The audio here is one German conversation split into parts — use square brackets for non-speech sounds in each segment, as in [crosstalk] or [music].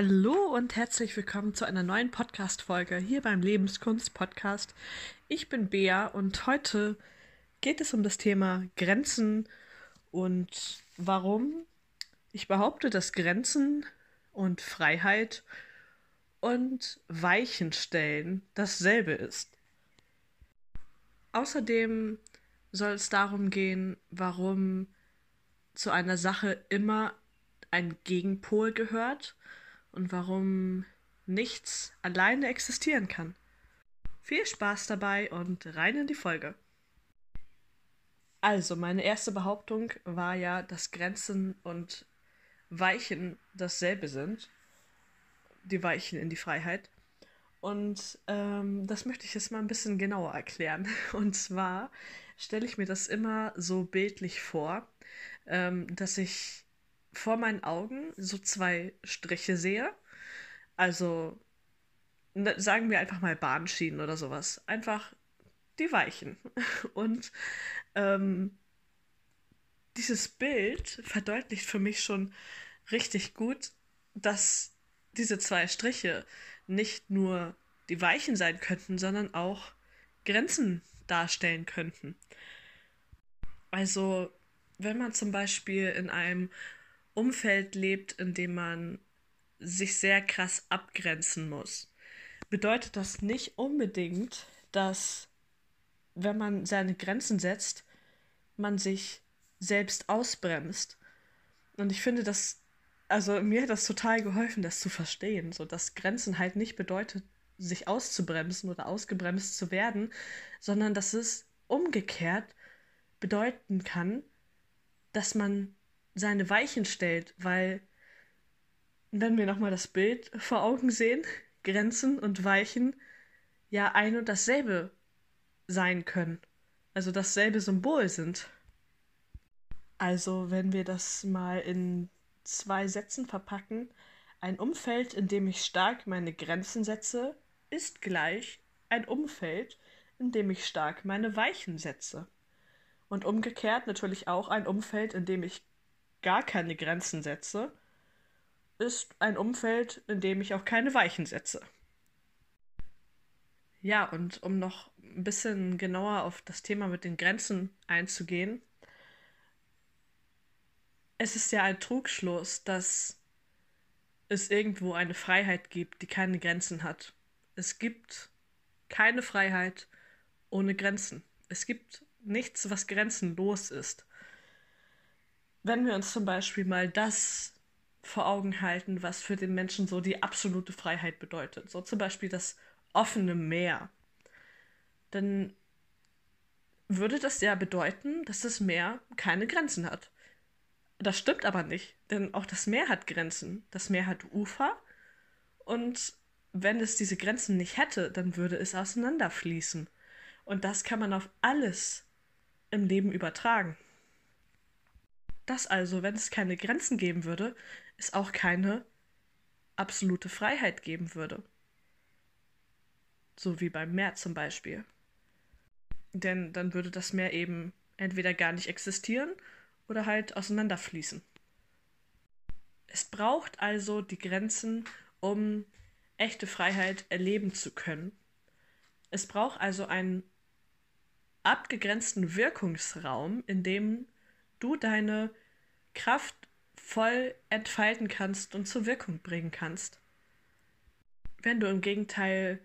Hallo und herzlich willkommen zu einer neuen Podcast-Folge hier beim Lebenskunst-Podcast. Ich bin Bea und heute geht es um das Thema Grenzen und warum ich behaupte, dass Grenzen und Freiheit und Weichenstellen dasselbe ist. Außerdem soll es darum gehen, warum zu einer Sache immer ein Gegenpol gehört und warum nichts alleine existieren kann. Viel Spaß dabei und rein in die Folge. Also, meine erste Behauptung war ja, dass Grenzen und Weichen dasselbe sind. Die Weichen in die Freiheit. Und ähm, das möchte ich jetzt mal ein bisschen genauer erklären. [laughs] Und zwar stelle ich mir das immer so bildlich vor, ähm, dass ich vor meinen Augen so zwei Striche sehe. Also ne, sagen wir einfach mal Bahnschienen oder sowas. Einfach die Weichen. [laughs] Und ähm, dieses Bild verdeutlicht für mich schon richtig gut, dass diese zwei Striche nicht nur die Weichen sein könnten, sondern auch Grenzen darstellen könnten. Also, wenn man zum Beispiel in einem Umfeld lebt, in dem man sich sehr krass abgrenzen muss, bedeutet das nicht unbedingt, dass wenn man seine Grenzen setzt, man sich selbst ausbremst. Und ich finde das, also mir hat das total geholfen, das zu verstehen, so dass Grenzen halt nicht bedeutet, sich auszubremsen oder ausgebremst zu werden, sondern dass es umgekehrt bedeuten kann, dass man seine Weichen stellt, weil wenn wir nochmal das Bild vor Augen sehen, Grenzen und Weichen ja ein und dasselbe sein können, also dasselbe Symbol sind. Also wenn wir das mal in zwei Sätzen verpacken, ein Umfeld, in dem ich stark meine Grenzen setze, ist gleich ein Umfeld, in dem ich stark meine Weichen setze. Und umgekehrt natürlich auch ein Umfeld, in dem ich gar keine Grenzen setze, ist ein Umfeld, in dem ich auch keine Weichen setze. Ja, und um noch ein bisschen genauer auf das Thema mit den Grenzen einzugehen, es ist ja ein Trugschluss, dass es irgendwo eine Freiheit gibt, die keine Grenzen hat. Es gibt keine Freiheit ohne Grenzen. Es gibt nichts, was grenzenlos ist wenn wir uns zum Beispiel mal das vor Augen halten, was für den Menschen so die absolute Freiheit bedeutet, so zum Beispiel das offene Meer, dann würde das ja bedeuten, dass das Meer keine Grenzen hat. Das stimmt aber nicht, denn auch das Meer hat Grenzen. Das Meer hat Ufer und wenn es diese Grenzen nicht hätte, dann würde es auseinanderfließen. Und das kann man auf alles im Leben übertragen dass also, wenn es keine Grenzen geben würde, es auch keine absolute Freiheit geben würde. So wie beim Meer zum Beispiel. Denn dann würde das Meer eben entweder gar nicht existieren oder halt auseinanderfließen. Es braucht also die Grenzen, um echte Freiheit erleben zu können. Es braucht also einen abgegrenzten Wirkungsraum, in dem du deine Kraft voll entfalten kannst und zur Wirkung bringen kannst. Wenn du im Gegenteil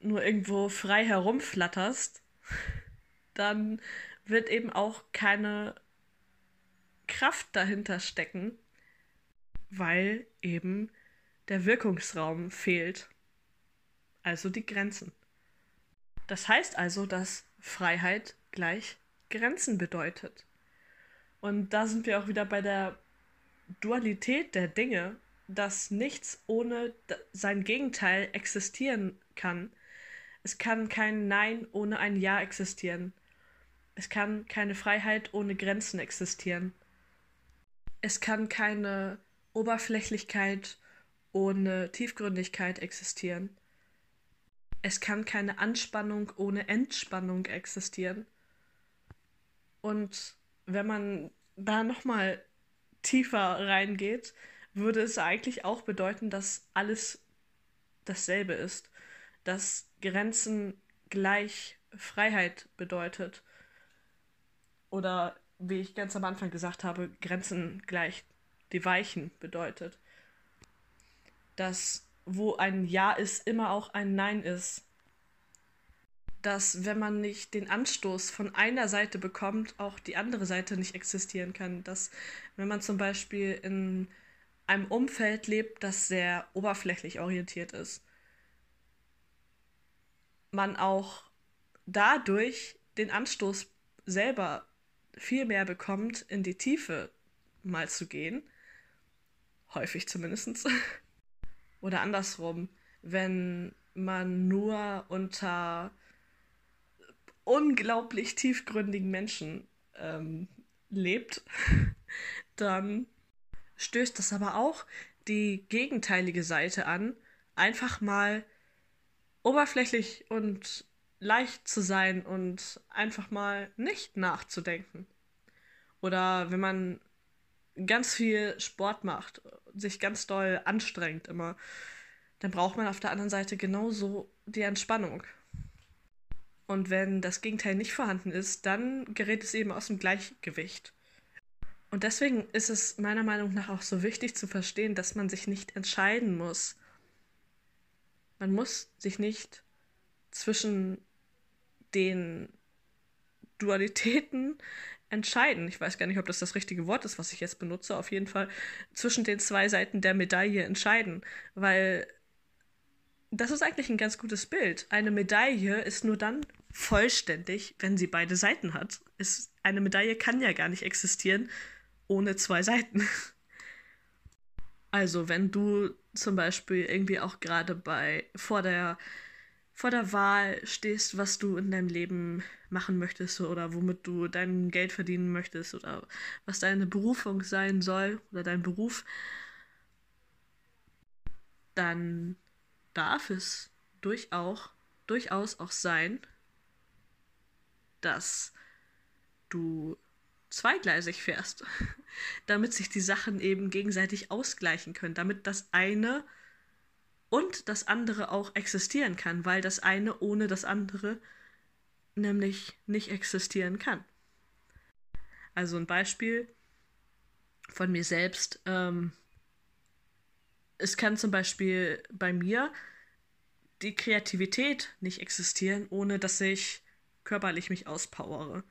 nur irgendwo frei herumflatterst, [laughs] dann wird eben auch keine Kraft dahinter stecken, weil eben der Wirkungsraum fehlt, also die Grenzen. Das heißt also, dass Freiheit gleich Grenzen bedeutet. Und da sind wir auch wieder bei der Dualität der Dinge, dass nichts ohne sein Gegenteil existieren kann. Es kann kein Nein ohne ein Ja existieren. Es kann keine Freiheit ohne Grenzen existieren. Es kann keine Oberflächlichkeit ohne Tiefgründigkeit existieren. Es kann keine Anspannung ohne Entspannung existieren. Und wenn man da nochmal tiefer reingeht, würde es eigentlich auch bedeuten, dass alles dasselbe ist. Dass Grenzen gleich Freiheit bedeutet. Oder wie ich ganz am Anfang gesagt habe, Grenzen gleich die Weichen bedeutet. Dass wo ein Ja ist, immer auch ein Nein ist. Dass wenn man nicht den Anstoß von einer Seite bekommt, auch die andere Seite nicht existieren kann. Dass wenn man zum Beispiel in einem Umfeld lebt, das sehr oberflächlich orientiert ist, man auch dadurch den Anstoß selber viel mehr bekommt, in die Tiefe mal zu gehen. Häufig zumindest. [laughs] Oder andersrum, wenn man nur unter unglaublich tiefgründigen Menschen ähm, lebt, [laughs] dann stößt das aber auch die gegenteilige Seite an, einfach mal oberflächlich und leicht zu sein und einfach mal nicht nachzudenken. Oder wenn man ganz viel Sport macht, sich ganz doll anstrengt immer, dann braucht man auf der anderen Seite genauso die Entspannung. Und wenn das Gegenteil nicht vorhanden ist, dann gerät es eben aus dem Gleichgewicht. Und deswegen ist es meiner Meinung nach auch so wichtig zu verstehen, dass man sich nicht entscheiden muss. Man muss sich nicht zwischen den Dualitäten entscheiden. Ich weiß gar nicht, ob das das richtige Wort ist, was ich jetzt benutze. Auf jeden Fall zwischen den zwei Seiten der Medaille entscheiden, weil das ist eigentlich ein ganz gutes Bild. Eine Medaille ist nur dann vollständig, wenn sie beide Seiten hat. Es, eine Medaille kann ja gar nicht existieren ohne zwei Seiten. Also wenn du zum Beispiel irgendwie auch gerade bei vor der vor der Wahl stehst, was du in deinem Leben machen möchtest oder womit du dein Geld verdienen möchtest oder was deine Berufung sein soll oder dein Beruf, dann darf es durchaus, durchaus auch sein, dass du zweigleisig fährst, [laughs] damit sich die Sachen eben gegenseitig ausgleichen können, damit das eine und das andere auch existieren kann, weil das eine ohne das andere nämlich nicht existieren kann. Also ein Beispiel von mir selbst. Ähm, es kann zum Beispiel bei mir die Kreativität nicht existieren, ohne dass ich körperlich mich auspowere.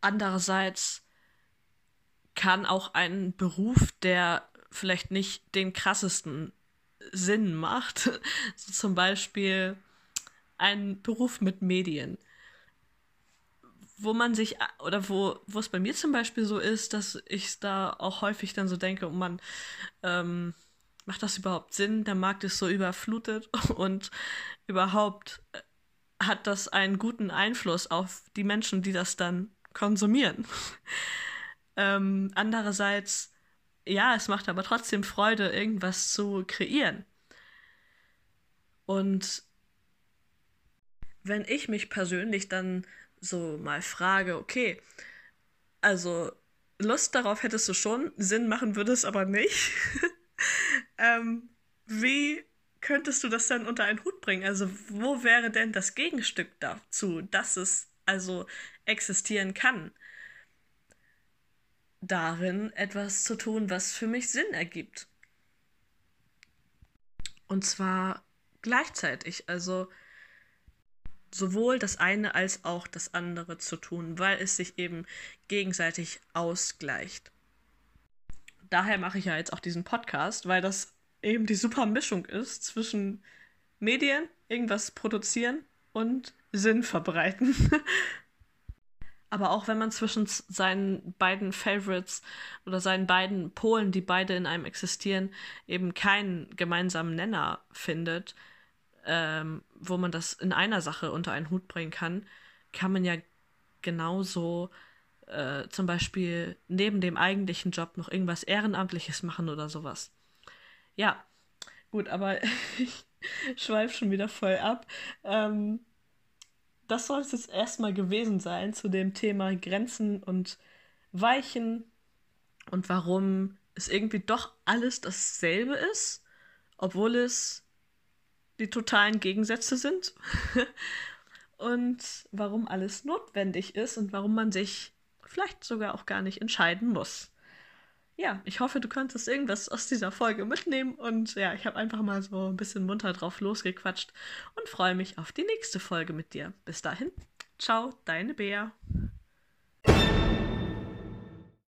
Andererseits kann auch ein Beruf, der vielleicht nicht den krassesten Sinn macht. So [laughs] zum Beispiel ein Beruf mit Medien. Wo man sich, oder wo, wo es bei mir zum Beispiel so ist, dass ich da auch häufig dann so denke, oh man, ähm, macht das überhaupt Sinn? Der Markt ist so überflutet [laughs] und überhaupt äh, hat das einen guten Einfluss auf die Menschen, die das dann konsumieren. [laughs] ähm, andererseits ja, es macht aber trotzdem Freude, irgendwas zu kreieren. Und wenn ich mich persönlich dann so mal frage, okay, also Lust darauf hättest du schon, Sinn machen würde es aber nicht. [laughs] ähm, wie könntest du das dann unter einen Hut bringen? Also wo wäre denn das Gegenstück dazu, dass es also existieren kann? darin, etwas zu tun, was für mich Sinn ergibt. Und zwar gleichzeitig, also sowohl das eine als auch das andere zu tun, weil es sich eben gegenseitig ausgleicht. Daher mache ich ja jetzt auch diesen Podcast, weil das eben die super Mischung ist zwischen Medien, irgendwas produzieren und Sinn verbreiten. [laughs] Aber auch wenn man zwischen seinen beiden Favorites oder seinen beiden Polen, die beide in einem existieren, eben keinen gemeinsamen Nenner findet, ähm, wo man das in einer Sache unter einen Hut bringen kann, kann man ja genauso äh, zum Beispiel neben dem eigentlichen Job noch irgendwas Ehrenamtliches machen oder sowas. Ja, gut, aber [laughs] ich schweife schon wieder voll ab. Ähm, das soll es jetzt erstmal gewesen sein zu dem Thema Grenzen und Weichen und warum es irgendwie doch alles dasselbe ist, obwohl es die totalen Gegensätze sind. [laughs] und warum alles notwendig ist und warum man sich vielleicht sogar auch gar nicht entscheiden muss. Ja, ich hoffe, du konntest irgendwas aus dieser Folge mitnehmen und ja, ich habe einfach mal so ein bisschen munter drauf losgequatscht und freue mich auf die nächste Folge mit dir. Bis dahin, ciao, deine Bea.